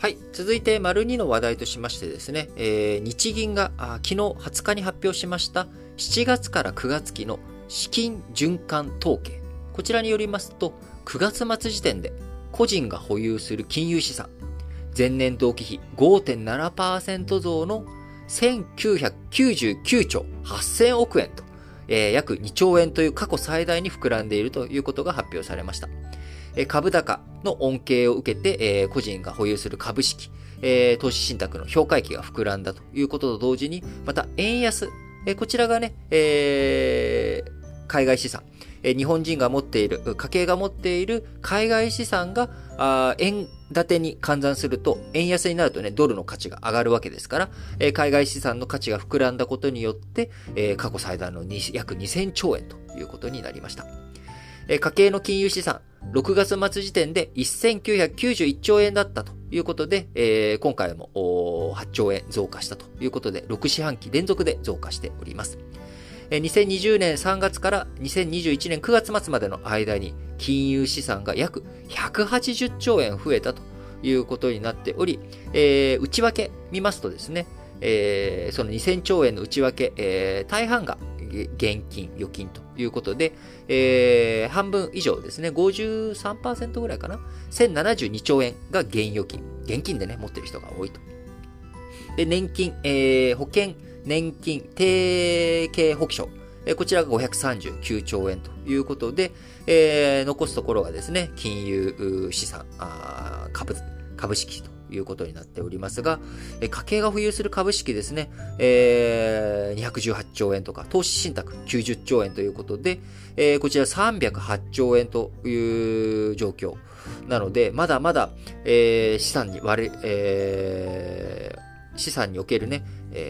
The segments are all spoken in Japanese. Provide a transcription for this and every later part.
はい。続いて、丸2の話題としましてですね、えー、日銀が昨日20日に発表しました7月から9月期の資金循環統計。こちらによりますと、9月末時点で個人が保有する金融資産、前年同期比5.7%増の1999兆8000億円と、えー、約2兆円という過去最大に膨らんでいるということが発表されました。株高の恩恵を受けて、えー、個人が保有する株式、えー、投資信託の評価益が膨らんだということと同時に、また円安、えー、こちらがね、えー、海外資産、え、日本人が持っている、家計が持っている海外資産が、あ円建てに換算すると、円安になるとね、ドルの価値が上がるわけですから、え、海外資産の価値が膨らんだことによって、え、過去最大の約2000兆円ということになりました。家計の金融資産、6月末時点で1991兆円だったということで、えー、今回も8兆円増加したということで、6四半期連続で増加しております。2020年3月から2021年9月末までの間に金融資産が約180兆円増えたということになっており、えー、内訳見ますとですね、えー、その2000兆円の内訳、えー、大半が現金、預金ということで、えー、半分以上ですね、53%ぐらいかな。1072兆円が現預金。現金でね、持ってる人が多いと。で、年金、えー、保険、年金、定型保険証。えこちらが539兆円ということで、えー、残すところがですね、金融資産、株、株式ということになっておりますが、家計が保有する株式ですね、えー、218兆円とか、投資信託90兆円ということで、こちら308兆円という状況なので、まだまだ、資産に割れ、資産におけるね、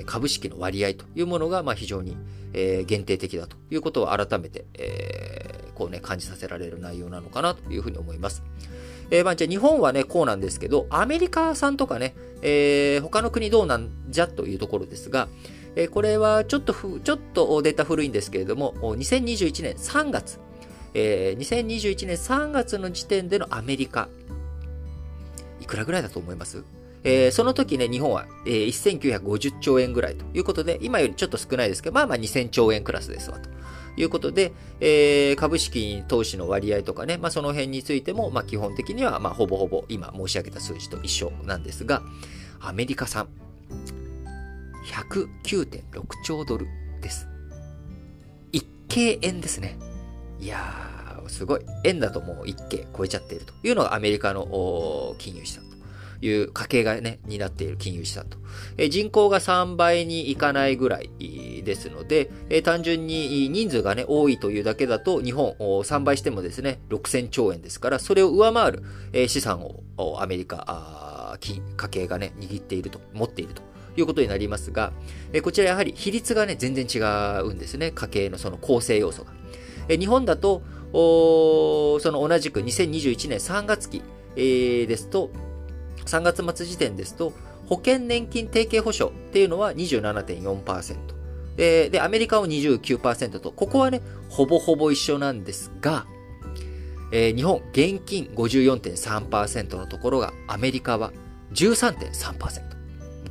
株式の割合というものが、非常に、限定的だということを改めて、こうね、感じさせられる内容なのかなというふうに思います。えー、まあ、じゃあ日本はね、こうなんですけど、アメリカ産とかね、えー、他の国どうなんじゃというところですが、えー、これはちょっとふ、ちょっとデータ古いんですけれども、2021年3月、えー、2021年3月の時点でのアメリカ、いくらぐらいだと思います？えー、その時ね、日本は、えー、1950兆円ぐらいということで、今よりちょっと少ないですけど、まあまあ2000兆円クラスですわと。いうことで、えー、株式投資の割合とかね、まあ、その辺についても、まあ、基本的には、まあ、ほぼほぼ今申し上げた数字と一緒なんですが、アメリカ産、109.6兆ドルです。一計円ですね。いやー、すごい。円だともう一計超えちゃっているというのがアメリカの金融資産いう家計がね、担っている金融資産と。え人口が3倍にいかないぐらいですので、え単純に人数がね、多いというだけだと、日本3倍してもですね、6000兆円ですから、それを上回る、え資産をアメリカ、家計がね、握っていると、持っていると。いうことになりますが、えこちらやはり比率がね、全然違うんですね。家計のその構成要素が。え日本だと、その同じく2021年3月期、えー、ですと、3月末時点ですと、保険年金提携保証っていうのは27.4%。で、で、アメリカは29%と、ここはね、ほぼほぼ一緒なんですが、えー、日本、現金54.3%のところが、アメリカは13.3%。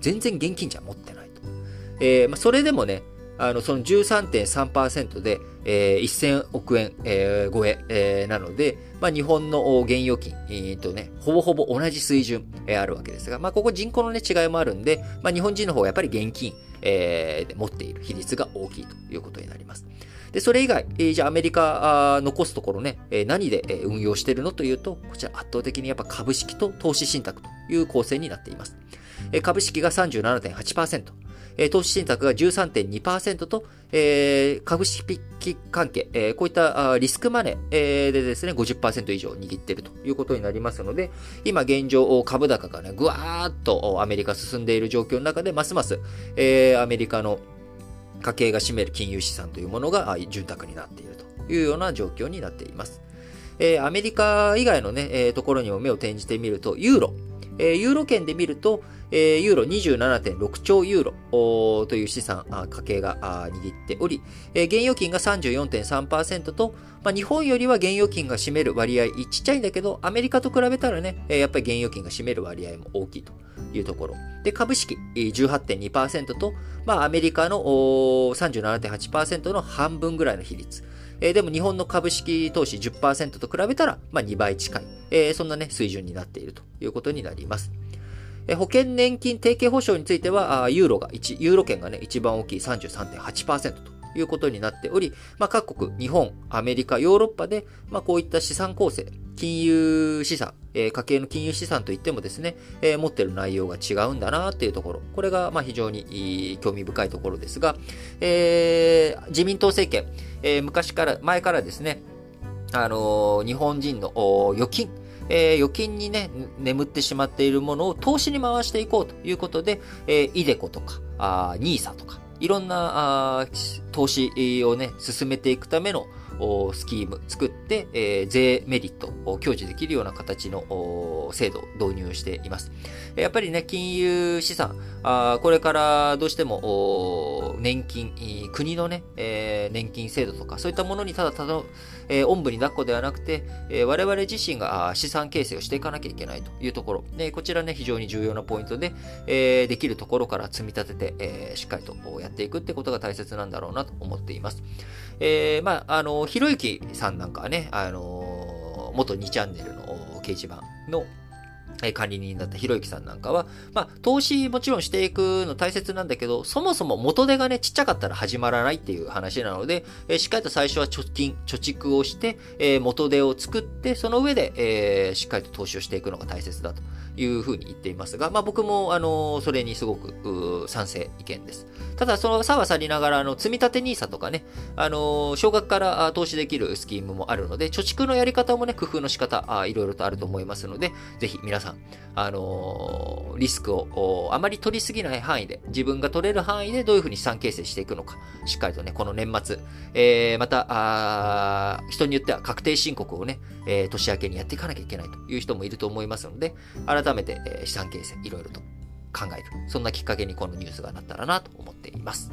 全然現金じゃ持ってないと。えー、まあ、それでもね、あの、その13.3%で、えー、1000億円、えー、超ええー、なので、まあ、日本の現預金、えー、とね、ほぼほぼ同じ水準、えー、あるわけですが、まあ、ここ人口のね、違いもあるんで、まあ、日本人の方はやっぱり現金、えー、持っている比率が大きいということになります。で、それ以外、えー、じゃあアメリカあ残すところね、えー、何で、えー、運用しているのというと、こちら圧倒的にやっぱ株式と投資信託という構成になっています。えー、株式が37.8%、投資信託が13.2%と、えー、株式関係、えー、こういったリスクマネーでですね、50%以上握っているということになりますので、今現状、株高がね、ぐわーっとアメリカ進んでいる状況の中で、ますます、えー、アメリカの家計が占める金融資産というものが潤沢になっているというような状況になっています。えー、アメリカ以外のね、えー、ところにも目を転じてみると、ユーロ。えー、ユーロ圏で見ると、えー、ユーロ27.6兆ユーロという資産、家計が握っており、えー、現預金が34.3%と、まあ、日本よりは現預金が占める割合ちっちゃいんだけど、アメリカと比べたらね、やっぱり現預金が占める割合も大きいというところ。で、株式18.2%と、まあ、アメリカの37.8%の半分ぐらいの比率。えー、でも日本の株式投資10%と比べたら、まあ、2倍近い、えー、そんなね、水準になっているということになります。えー、保険年金提携保証については、ユーロが1、ユーロ圏がね、一番大きい33.8%ということになっており、まあ、各国、日本、アメリカ、ヨーロッパで、まあ、こういった資産構成、金融資産、えー、家計の金融資産といってもですね、えー、持ってる内容が違うんだなっていうところ、これがまあ非常に興味深いところですが、えー、自民党政権、えー、昔から、前からですね、あの、日本人の預金、えー、預金にね、眠ってしまっているものを投資に回していこうということで、えー、イデコとか、あニーサとか、いろんな投資をね、進めていくためのスキーム作って、えー、税メリットを享受できるような形の制度導入しています。やっぱりね、金融資産、あこれからどうしても年金、国のね、えー、年金制度とか、そういったものにただただ、えー、おんぶに抱っこではなくて、えー、我々自身が資産形成をしていかなきゃいけないというところ。でこちらね、非常に重要なポイントで、えー、できるところから積み立てて、えー、しっかりとやっていくってことが大切なんだろうなと思っています。えー、まあ、あの、ひろゆきさんなんかはね、あの、元2チャンネルの掲示板 Non, の管理人だったひろゆきさんなんかは、まあ、投資もちろんしていくの大切なんだけど、そもそも元手がね、ちっちゃかったら始まらないっていう話なので、えー、しっかりと最初は貯金、貯蓄をして、えー、元手を作って、その上で、えー、しっかりと投資をしていくのが大切だというふうに言っていますが、まあ僕も、あの、それにすごく、賛成意見です。ただ、その差はさりながら、あの、積立 NISA とかね、あの、少額から投資できるスキームもあるので、貯蓄のやり方もね、工夫の仕方、あいろいろとあると思いますので、ぜひ皆さん、あのリスクをあまり取りすぎない範囲で、自分が取れる範囲でどういうふうに資産形成していくのか、しっかりとね、この年末、えー、また、あ人によっては確定申告をね、えー、年明けにやっていかなきゃいけないという人もいると思いますので、改めて、え、資産形成、いろいろと考える。そんなきっかけにこのニュースがなったらなと思っています。